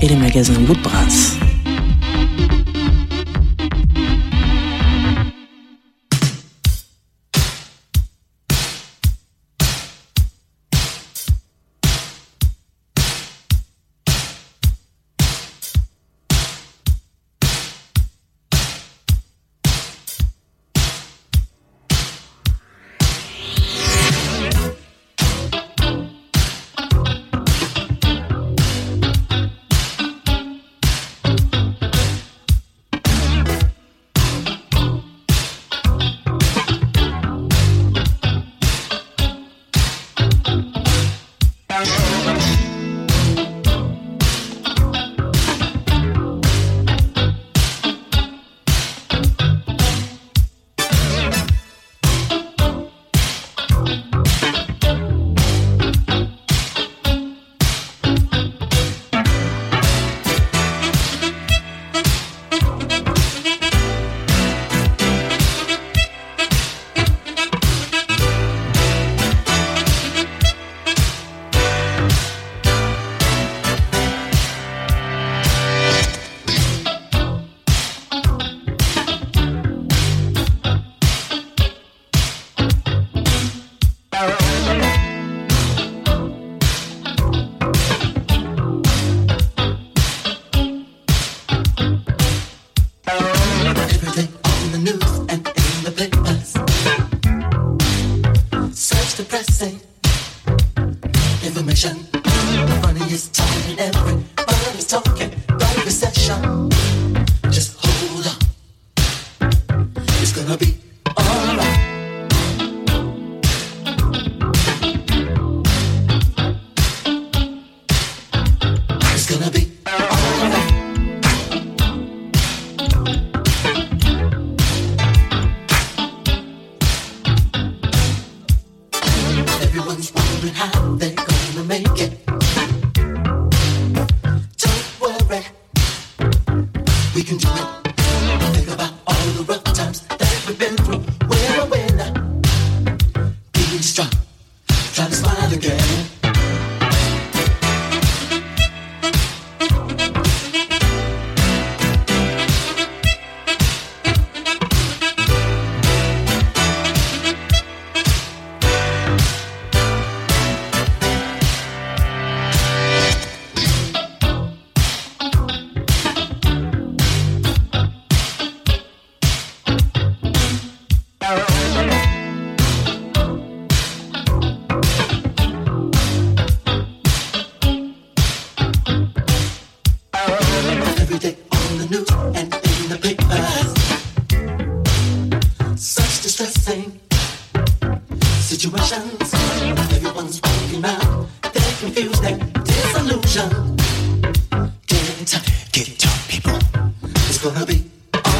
et les magasins Woodbrass.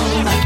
love.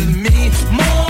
with me. More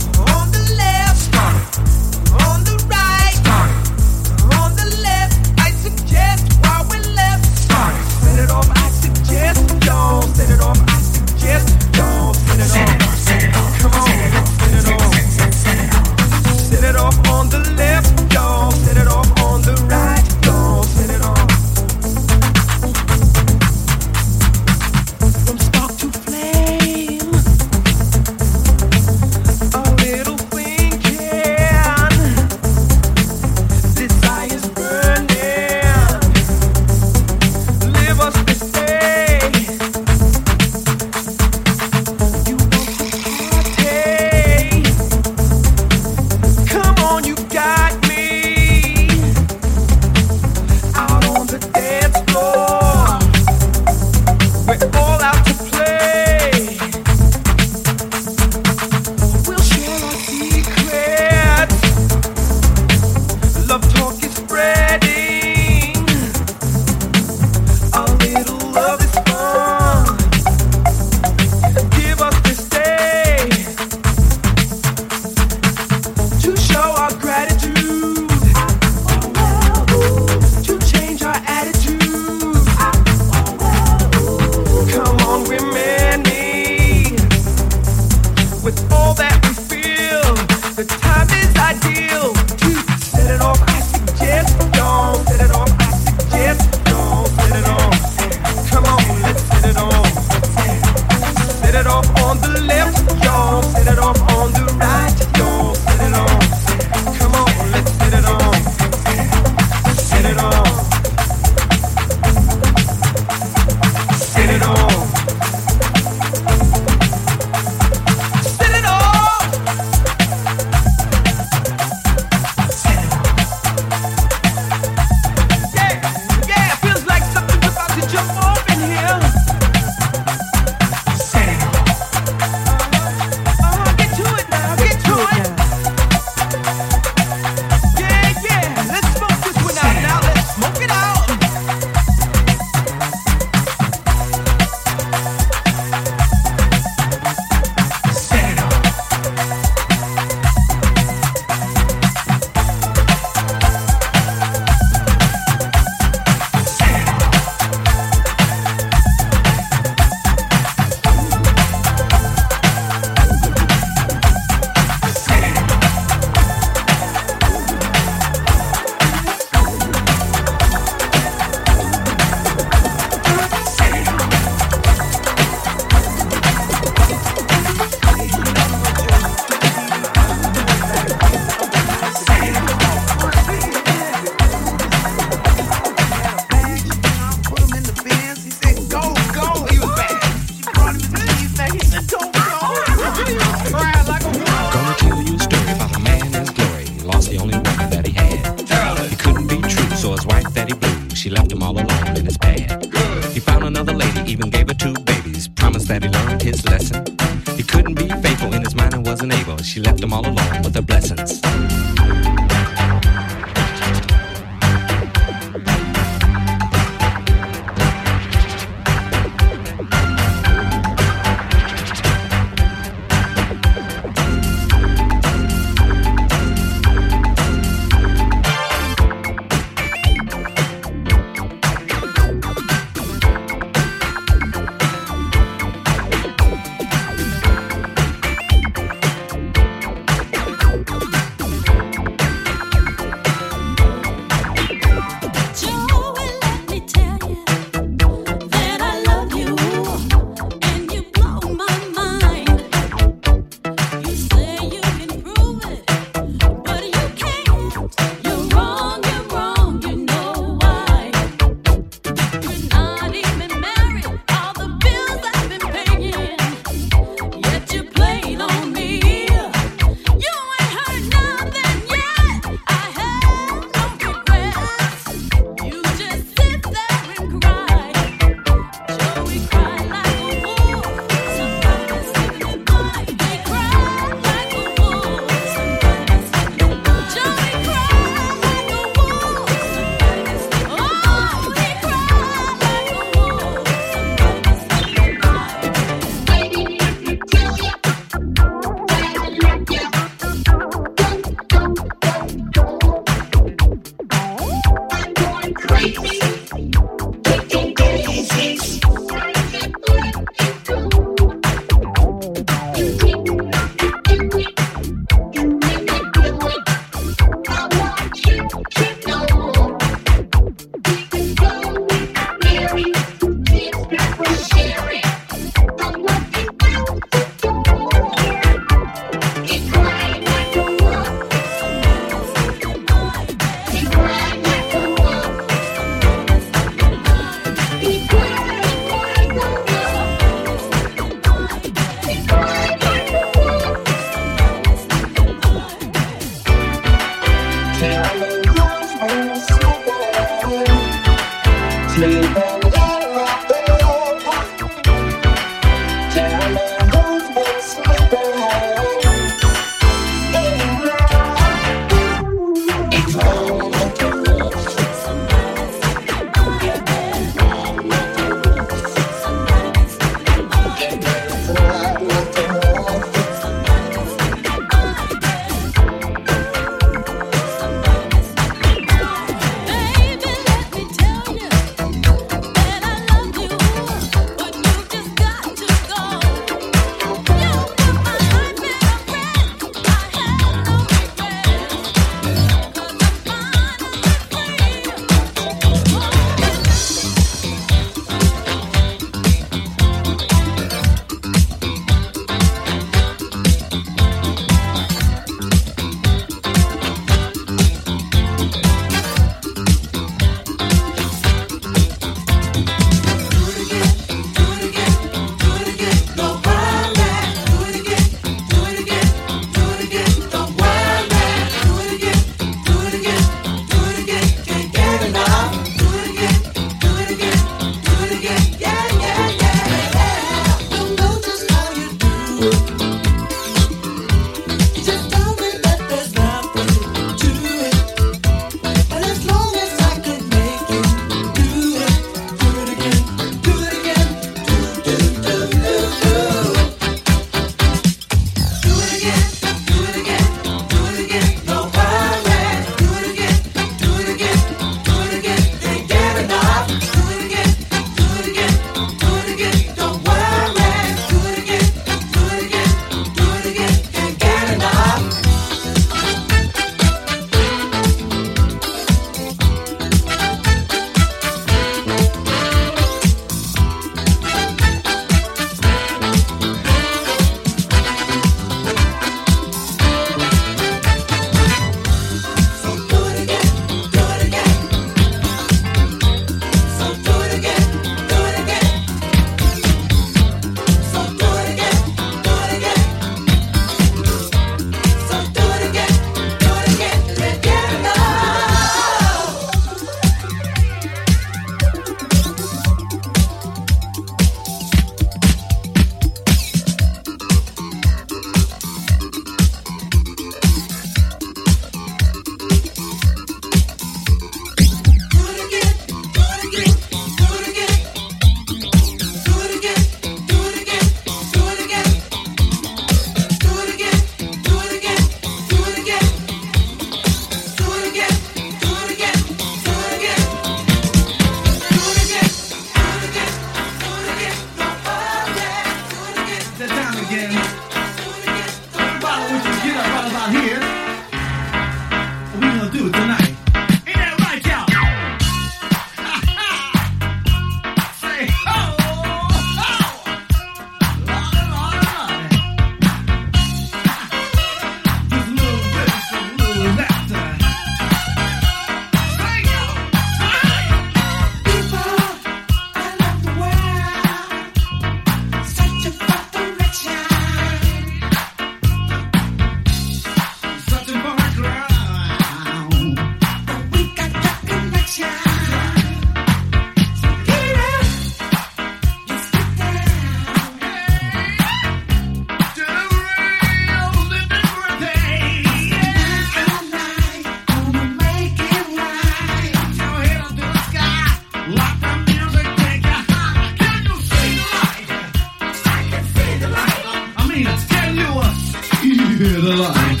see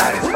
Tonight is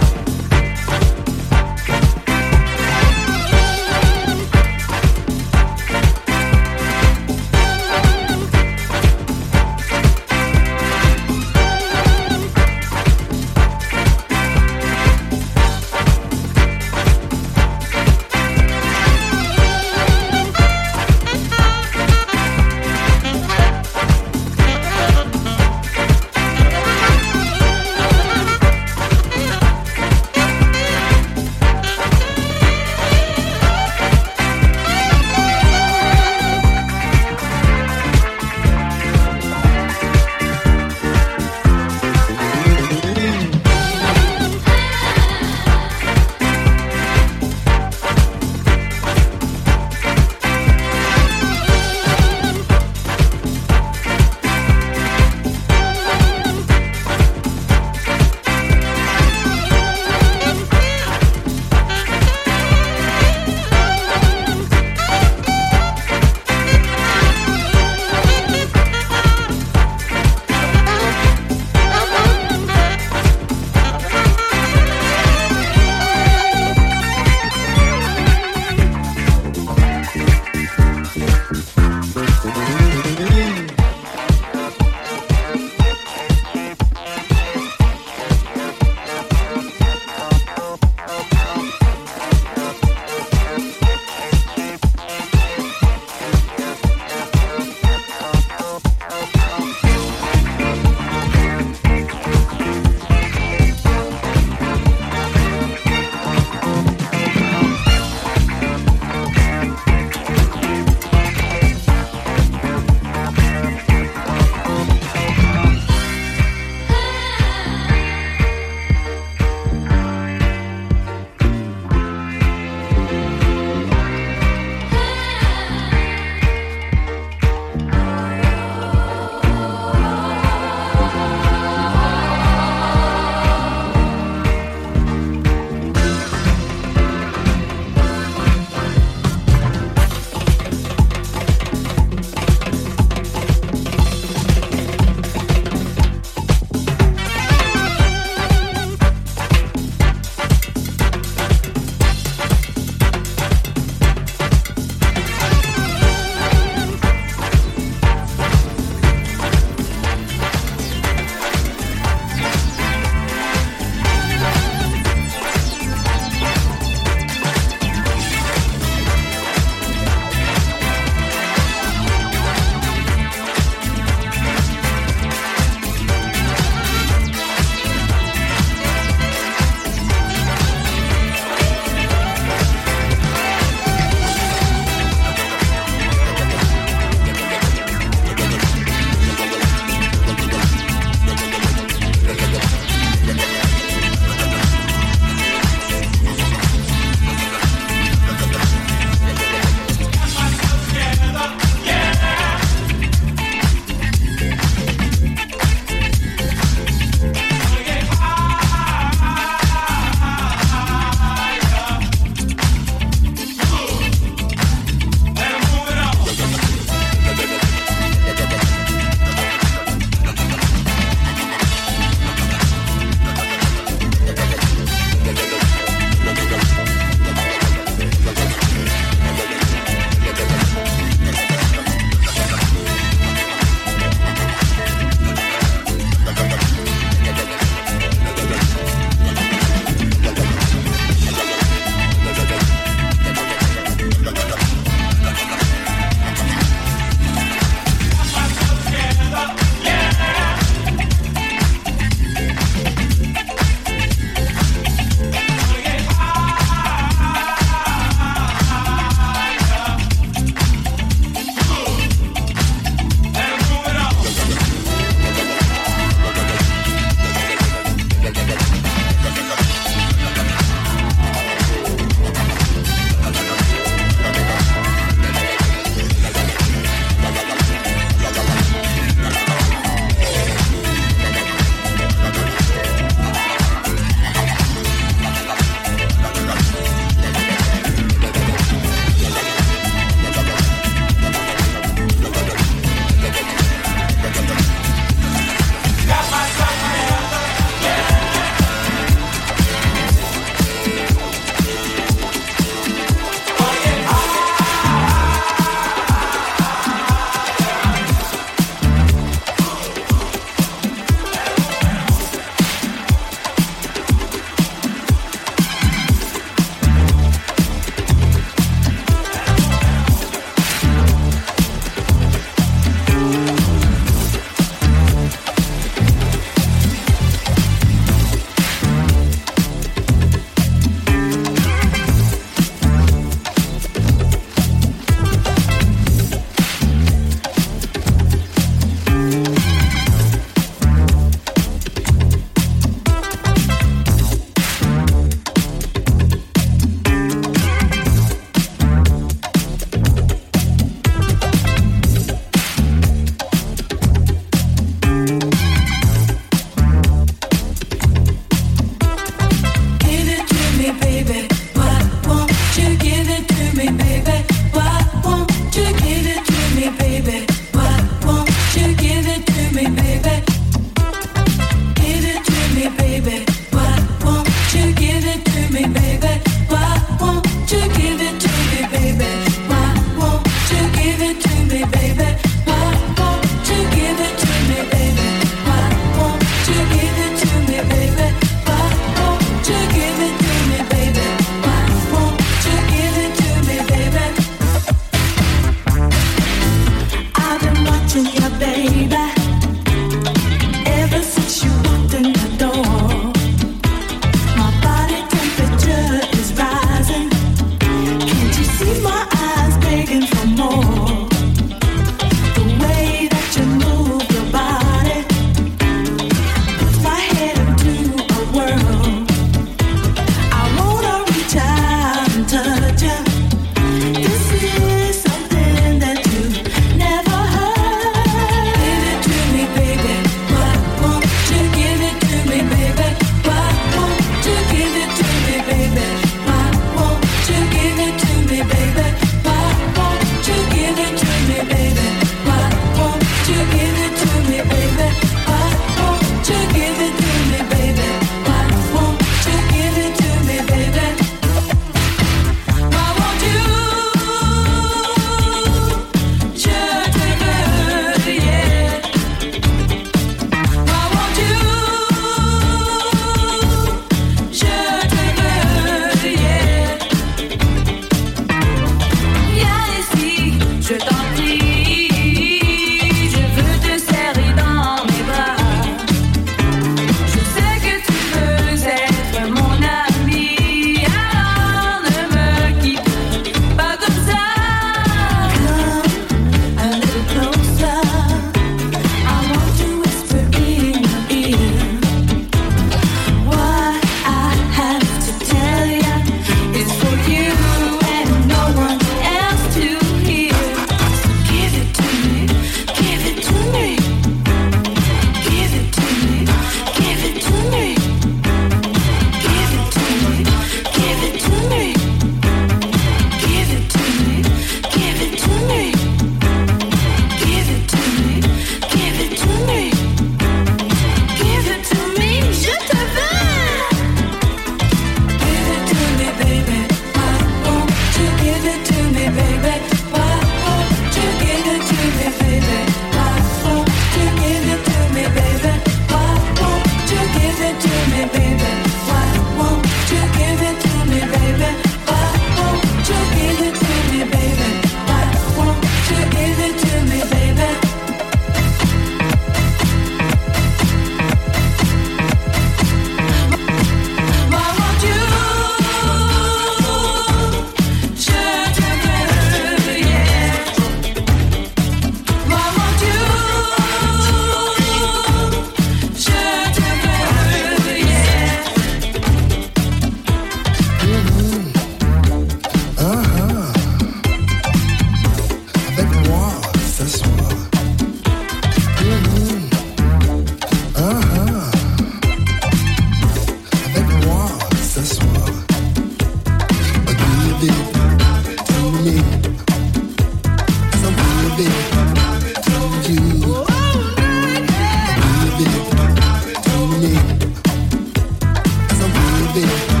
something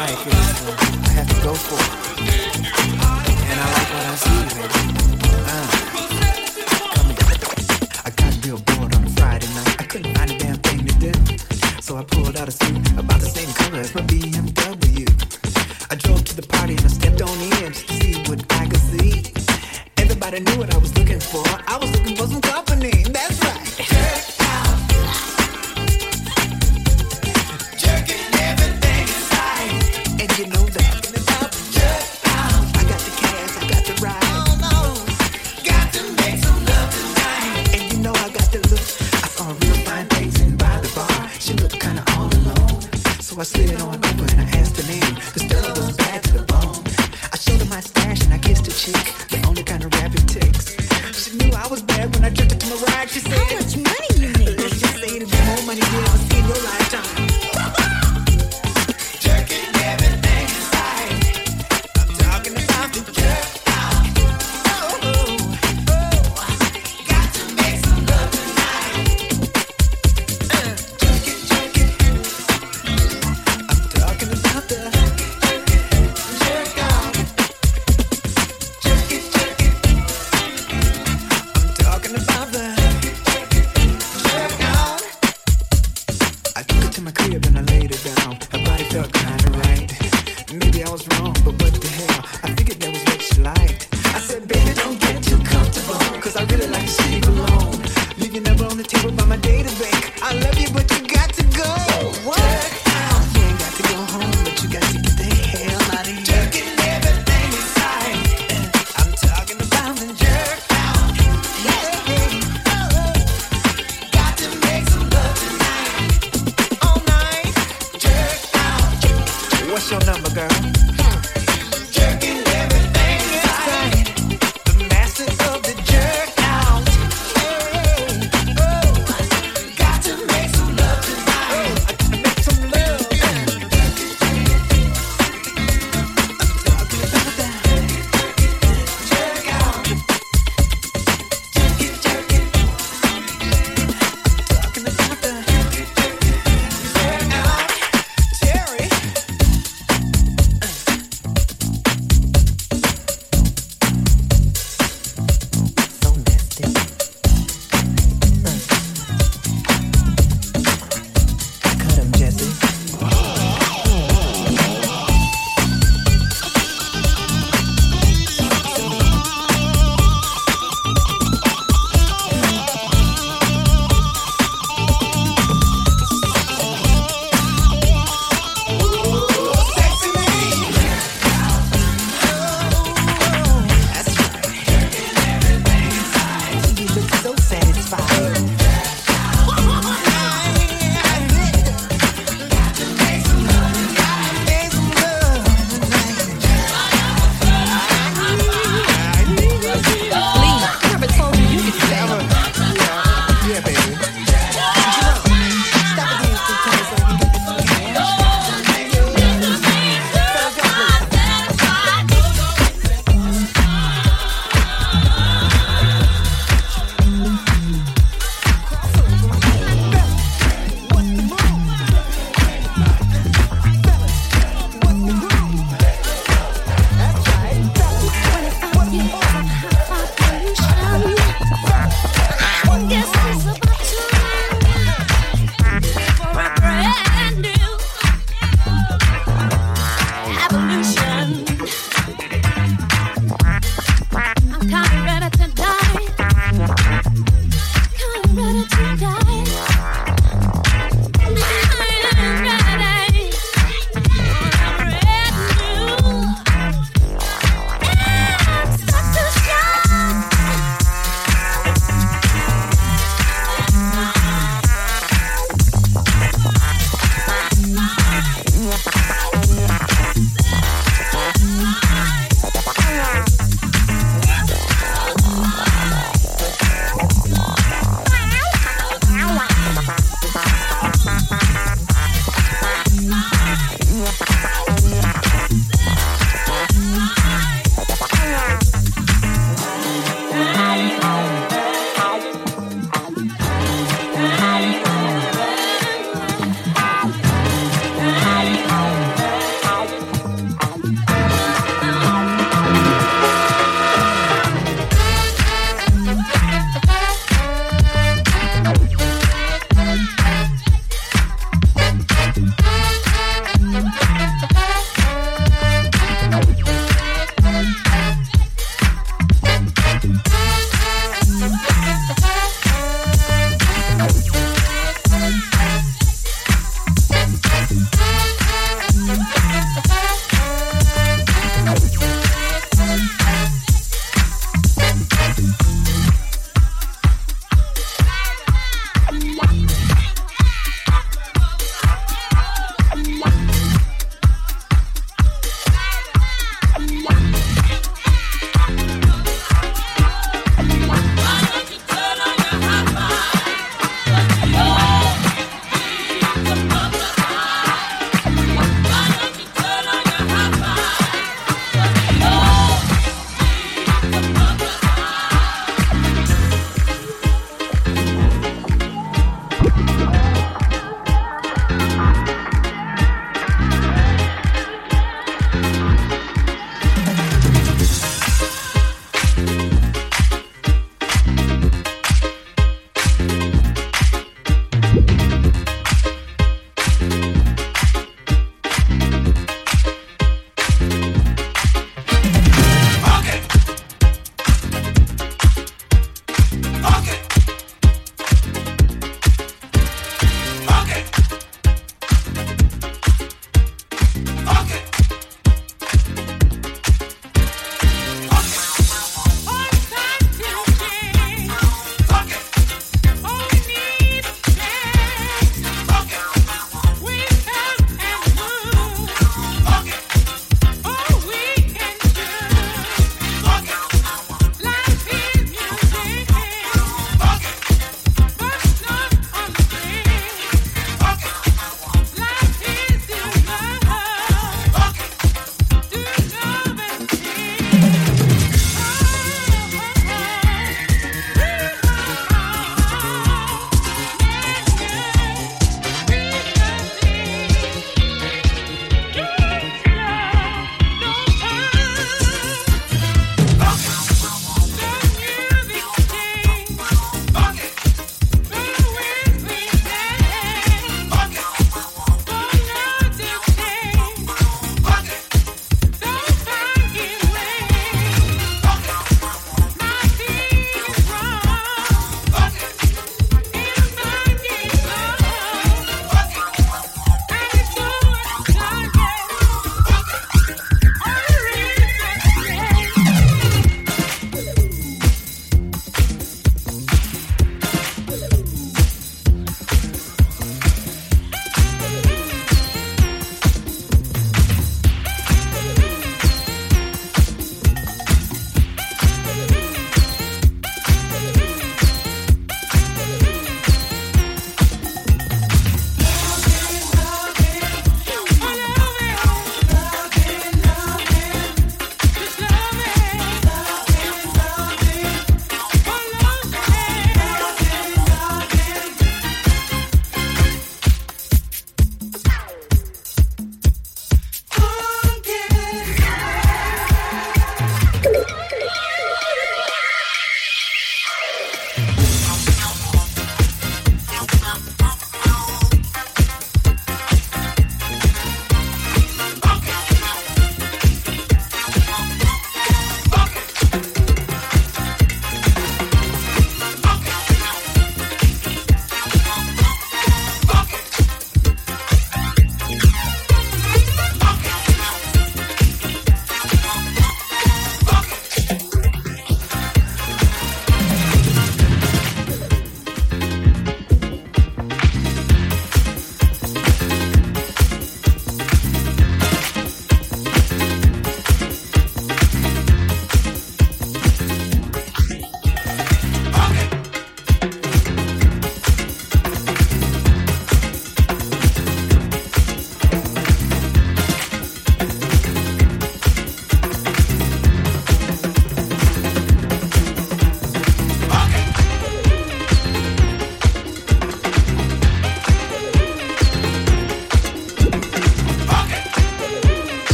life is, I have to go for it. And I like what I see, baby. Your number, girl?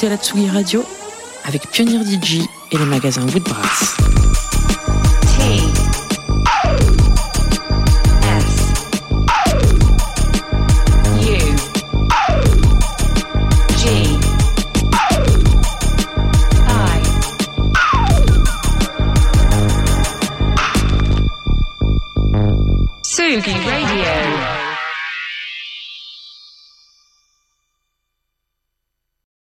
Écoutez la Tsugi Radio avec Pionnier DJ et le magasin Woodbrass.